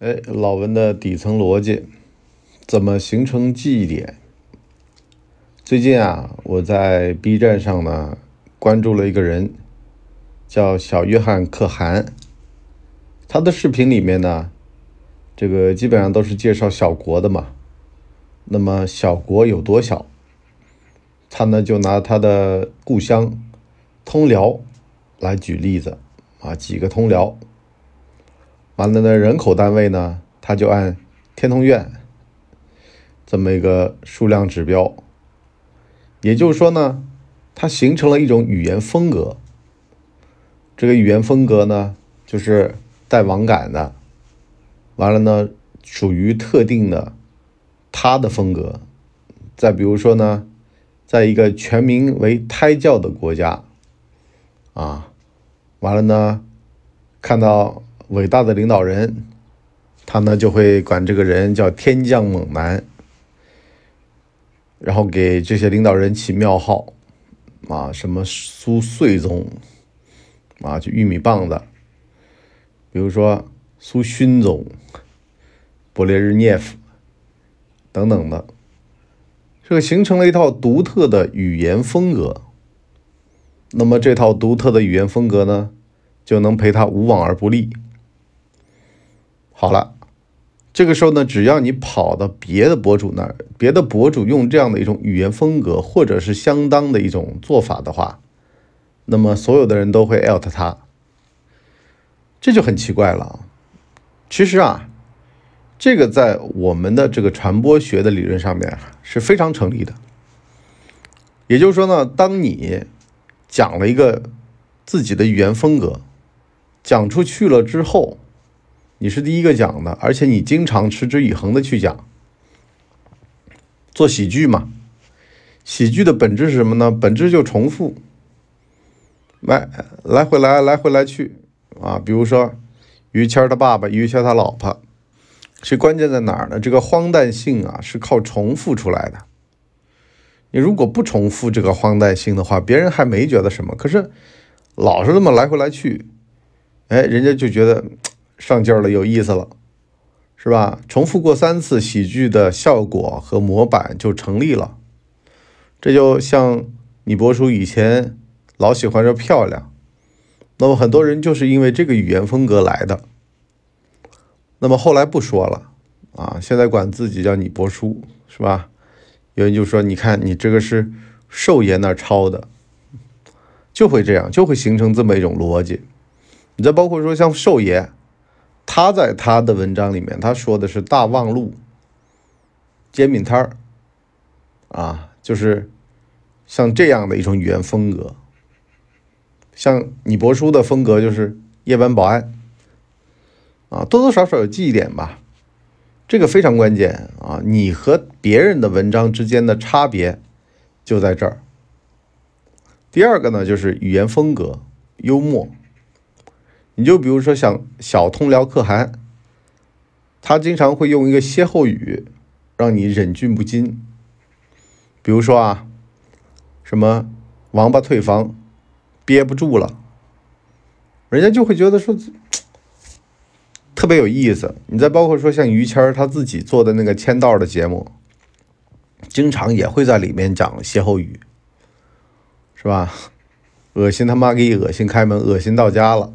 哎，老文的底层逻辑怎么形成记忆点？最近啊，我在 B 站上呢关注了一个人，叫小约翰可汗。他的视频里面呢，这个基本上都是介绍小国的嘛。那么小国有多小？他呢就拿他的故乡通辽来举例子啊，几个通辽。完了呢，人口单位呢，他就按天通苑这么一个数量指标。也就是说呢，它形成了一种语言风格。这个语言风格呢，就是带网感的。完了呢，属于特定的他的风格。再比如说呢，在一个全民为胎教的国家，啊，完了呢，看到。伟大的领导人，他呢就会管这个人叫天降猛男，然后给这些领导人起庙号，啊，什么苏穗宗，啊，就玉米棒子，比如说苏勋宗、勃列日涅夫等等的，这个形成了一套独特的语言风格。那么这套独特的语言风格呢，就能陪他无往而不利。好了，这个时候呢，只要你跑到别的博主那儿，别的博主用这样的一种语言风格，或者是相当的一种做法的话，那么所有的人都会艾特他，这就很奇怪了。其实啊，这个在我们的这个传播学的理论上面是非常成立的。也就是说呢，当你讲了一个自己的语言风格，讲出去了之后。你是第一个讲的，而且你经常持之以恒的去讲，做喜剧嘛？喜剧的本质是什么呢？本质就重复，来来回来来回来去啊。比如说于谦他爸爸，于谦他老婆，是关键在哪儿呢？这个荒诞性啊，是靠重复出来的。你如果不重复这个荒诞性的话，别人还没觉得什么。可是老是这么来回来去，哎，人家就觉得。上劲儿了，有意思了，是吧？重复过三次，喜剧的效果和模板就成立了。这就像你博叔以前老喜欢说漂亮，那么很多人就是因为这个语言风格来的。那么后来不说了啊，现在管自己叫你博叔，是吧？有人就说，你看你这个是寿爷那抄的，就会这样，就会形成这么一种逻辑。你再包括说像寿爷。他在他的文章里面，他说的是大望路煎饼摊儿，啊，就是像这样的一种语言风格。像你博叔的风格就是夜班保安，啊，多多少少有记忆点吧，这个非常关键啊。你和别人的文章之间的差别就在这儿。第二个呢，就是语言风格，幽默。你就比如说像小通辽可汗，他经常会用一个歇后语，让你忍俊不禁。比如说啊，什么王八退房，憋不住了，人家就会觉得说特别有意思。你再包括说像于谦他自己做的那个签到的节目，经常也会在里面讲歇后语，是吧？恶心他妈给恶心开门，恶心到家了。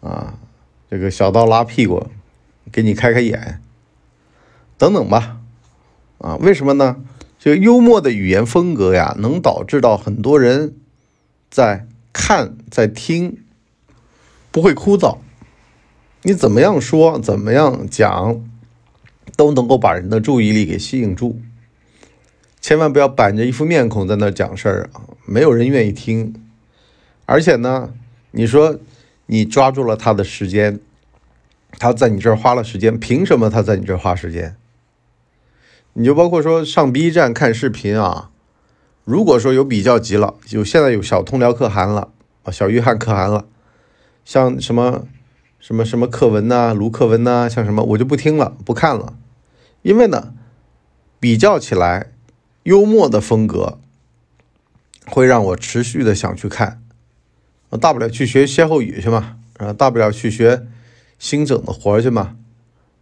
啊，这个小刀拉屁股，给你开开眼，等等吧。啊，为什么呢？这个幽默的语言风格呀，能导致到很多人在看、在听，不会枯燥。你怎么样说，怎么样讲，都能够把人的注意力给吸引住。千万不要板着一副面孔在那讲事儿啊，没有人愿意听。而且呢，你说。你抓住了他的时间，他在你这儿花了时间，凭什么他在你这儿花时间？你就包括说上 B 站看视频啊，如果说有比较级了，有现在有小通辽可汗了啊，小约翰可汗了，像什么什么什么课文呐，卢课文呐，像什么我就不听了，不看了，因为呢，比较起来，幽默的风格会让我持续的想去看。大不了去学歇后语去嘛，啊，大不了去学新整的活去嘛。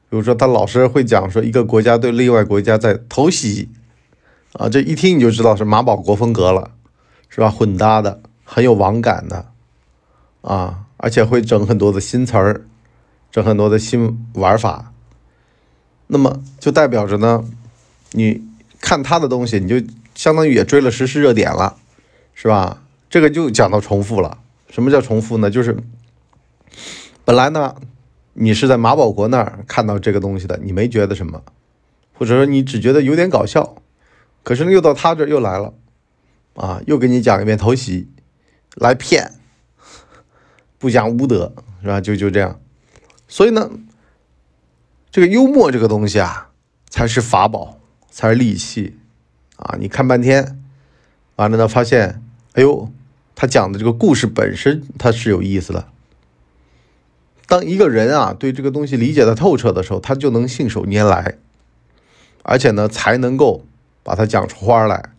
比如说，他老师会讲说，一个国家对另外国家在偷袭，啊，这一听你就知道是马保国风格了，是吧？混搭的，很有网感的，啊，而且会整很多的新词儿，整很多的新玩法。那么就代表着呢，你看他的东西，你就相当于也追了时事热点了，是吧？这个就讲到重复了。什么叫重复呢？就是本来呢。你是在马保国那儿看到这个东西的，你没觉得什么，或者说你只觉得有点搞笑，可是呢又到他这儿又来了，啊，又给你讲一遍偷袭，来骗，不讲武德是吧？就就这样，所以呢，这个幽默这个东西啊，才是法宝，才是利器啊！你看半天，完了呢发现，哎呦，他讲的这个故事本身它是有意思的。当一个人啊对这个东西理解的透彻的时候，他就能信手拈来，而且呢才能够把它讲出花来。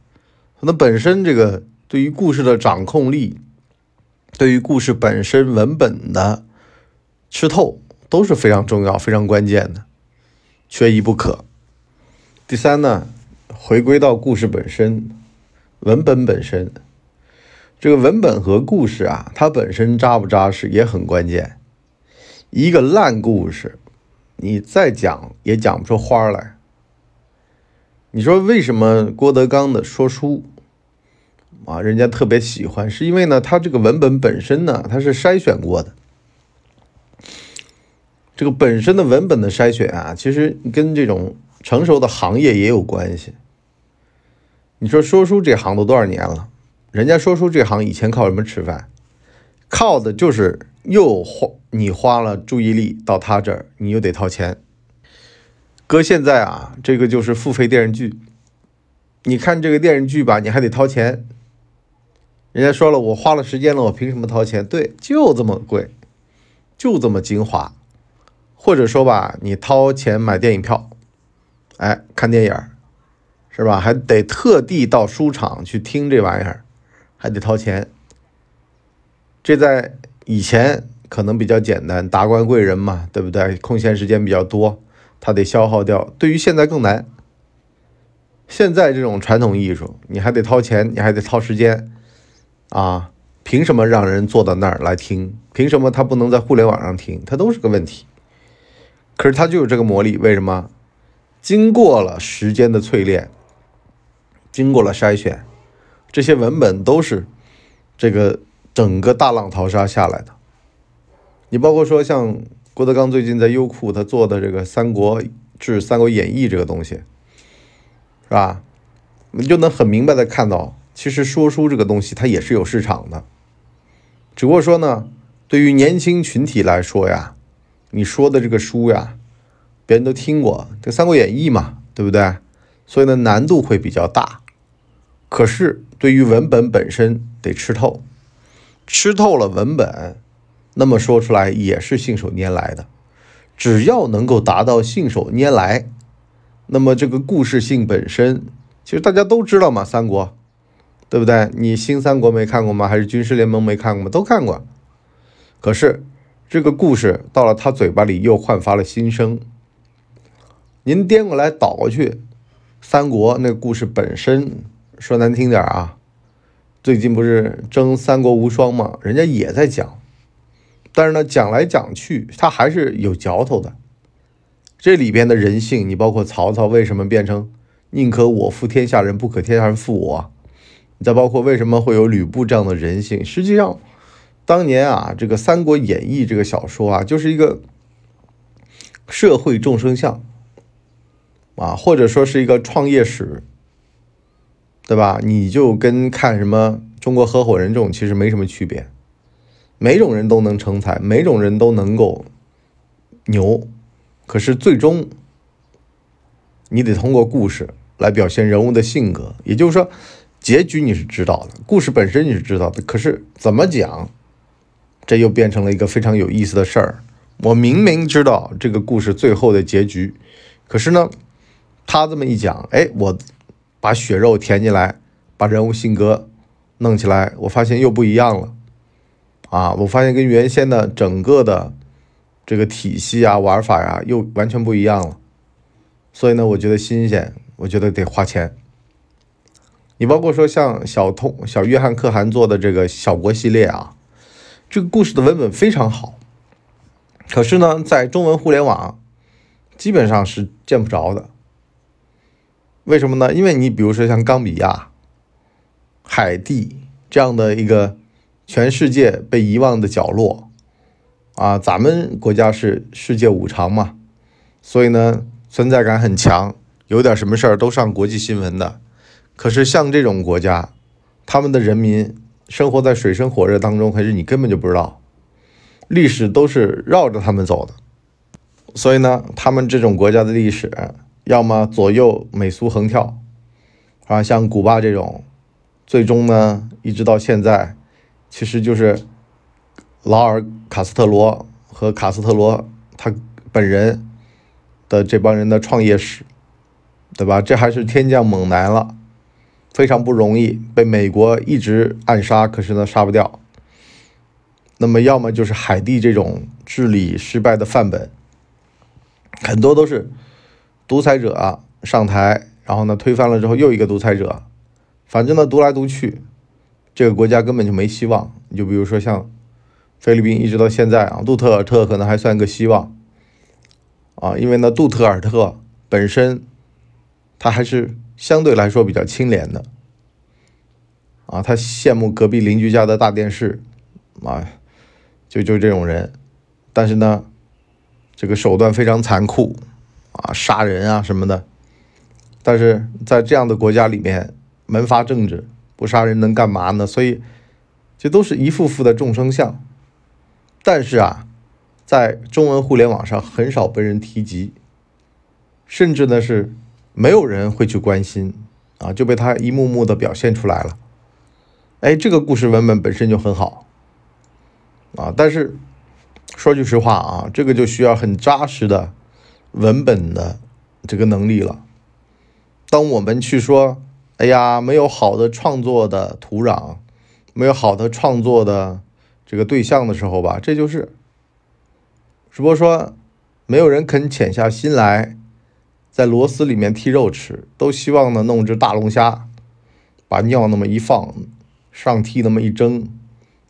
那本身这个对于故事的掌控力，对于故事本身文本的吃透都是非常重要、非常关键的，缺一不可。第三呢，回归到故事本身，文本本身，这个文本和故事啊，它本身扎不扎实也很关键。一个烂故事，你再讲也讲不出花来。你说为什么郭德纲的说书啊，人家特别喜欢？是因为呢，他这个文本本身呢，他是筛选过的。这个本身的文本的筛选啊，其实跟这种成熟的行业也有关系。你说说书这行都多少年了？人家说书这行以前靠什么吃饭？靠的就是又花你花了注意力到他这儿，你又得掏钱。搁现在啊，这个就是付费电视剧。你看这个电视剧吧，你还得掏钱。人家说了，我花了时间了，我凭什么掏钱？对，就这么贵，就这么精华。或者说吧，你掏钱买电影票，哎，看电影是吧？还得特地到书场去听这玩意儿，还得掏钱。这在以前可能比较简单，达官贵人嘛，对不对？空闲时间比较多，他得消耗掉。对于现在更难。现在这种传统艺术，你还得掏钱，你还得掏时间，啊，凭什么让人坐到那儿来听？凭什么他不能在互联网上听？它都是个问题。可是它就有这个魔力，为什么？经过了时间的淬炼，经过了筛选，这些文本都是这个。整个大浪淘沙下来的，你包括说像郭德纲最近在优酷他做的这个《三国志》《三国演义》这个东西，是吧？你就能很明白的看到，其实说书这个东西它也是有市场的，只不过说呢，对于年轻群体来说呀，你说的这个书呀，别人都听过这《三国演义》嘛，对不对？所以呢，难度会比较大。可是对于文本本身得吃透。吃透了文本，那么说出来也是信手拈来的。只要能够达到信手拈来，那么这个故事性本身，其实大家都知道嘛，三国，对不对？你新三国没看过吗？还是军事联盟没看过吗？都看过。可是这个故事到了他嘴巴里又焕发了新生。您颠过来倒过去，三国那个故事本身说难听点啊。最近不是争三国无双吗？人家也在讲，但是呢，讲来讲去，他还是有嚼头的。这里边的人性，你包括曹操为什么变成宁可我负天下人，不可天下人负我？你再包括为什么会有吕布这样的人性？实际上，当年啊，这个《三国演义》这个小说啊，就是一个社会众生相啊，或者说是一个创业史。对吧？你就跟看什么中国合伙人这种其实没什么区别，每种人都能成才，每种人都能够牛，可是最终你得通过故事来表现人物的性格。也就是说，结局你是知道的，故事本身你是知道的，可是怎么讲，这又变成了一个非常有意思的事儿。我明明知道这个故事最后的结局，可是呢，他这么一讲，哎，我。把血肉填进来，把人物性格弄起来，我发现又不一样了，啊，我发现跟原先的整个的这个体系啊、玩法呀，又完全不一样了。所以呢，我觉得新鲜，我觉得得花钱。你包括说像小通、小约翰可汗做的这个小国系列啊，这个故事的文本非常好。可是呢，在中文互联网基本上是见不着的。为什么呢？因为你比如说像冈比亚、海地这样的一个全世界被遗忘的角落啊，咱们国家是世界五常嘛，所以呢存在感很强，有点什么事儿都上国际新闻的。可是像这种国家，他们的人民生活在水深火热当中，可是你根本就不知道。历史都是绕着他们走的，所以呢，他们这种国家的历史，要么左右美苏横跳，啊，像古巴这种，最终呢，一直到现在，其实就是劳尔·卡斯特罗和卡斯特罗他本人的这帮人的创业史，对吧？这还是天降猛男了，非常不容易，被美国一直暗杀，可是呢，杀不掉。那么，要么就是海地这种治理失败的范本，很多都是独裁者上台，然后呢推翻了之后又一个独裁者，反正呢独来独去，这个国家根本就没希望。你就比如说像菲律宾，一直到现在啊，杜特尔特可能还算个希望啊，因为呢杜特尔特本身他还是相对来说比较清廉的啊，他羡慕隔壁邻居家的大电视啊。就就这种人，但是呢，这个手段非常残酷啊，杀人啊什么的。但是在这样的国家里面，门阀政治，不杀人能干嘛呢？所以，这都是一幅幅的众生相。但是啊，在中文互联网上很少被人提及，甚至呢是没有人会去关心啊，就被他一幕幕的表现出来了。哎，这个故事文本本身就很好。啊，但是说句实话啊，这个就需要很扎实的文本的这个能力了。当我们去说，哎呀，没有好的创作的土壤，没有好的创作的这个对象的时候吧，这就是，只不过说没有人肯潜下心来，在螺丝里面剔肉吃，都希望呢弄只大龙虾，把尿那么一放，上屉那么一蒸。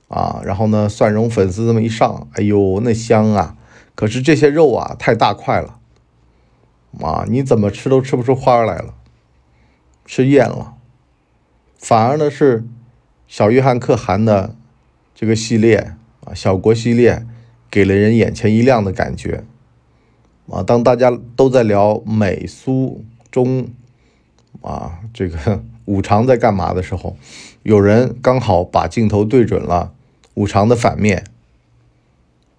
啊，然后呢，蒜蓉粉丝这么一上，哎呦，那香啊！可是这些肉啊，太大块了，啊，你怎么吃都吃不出花来了，吃厌了。反而呢是小约翰可汗的这个系列啊，小国系列，给了人眼前一亮的感觉。啊，当大家都在聊美苏中啊，这个五常在干嘛的时候，有人刚好把镜头对准了。五常的反面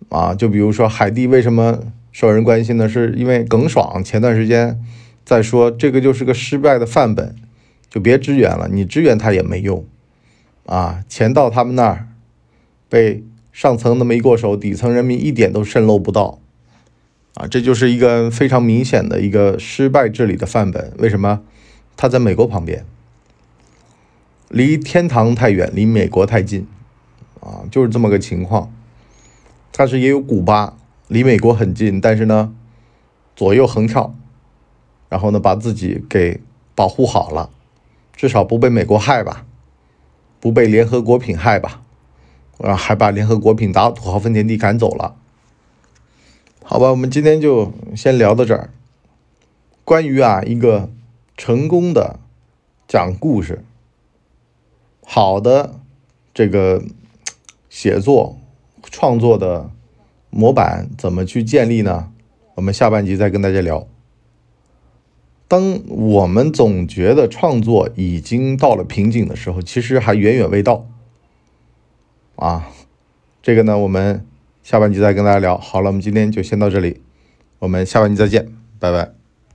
啊，就比如说海地为什么受人关心呢？是因为耿爽前段时间在说这个就是个失败的范本，就别支援了，你支援他也没用啊。钱到他们那儿，被上层那么一过手，底层人民一点都渗漏不到啊。这就是一个非常明显的一个失败治理的范本。为什么？他在美国旁边，离天堂太远，离美国太近。啊，就是这么个情况，但是也有古巴离美国很近，但是呢，左右横跳，然后呢，把自己给保护好了，至少不被美国害吧，不被联合国品害吧，啊，还把联合国品打土豪分田地赶走了。好吧，我们今天就先聊到这儿。关于啊一个成功的讲故事，好的这个。写作创作的模板怎么去建立呢？我们下半集再跟大家聊。当我们总觉得创作已经到了瓶颈的时候，其实还远远未到。啊，这个呢，我们下半集再跟大家聊。好了，我们今天就先到这里，我们下半集再见，拜拜。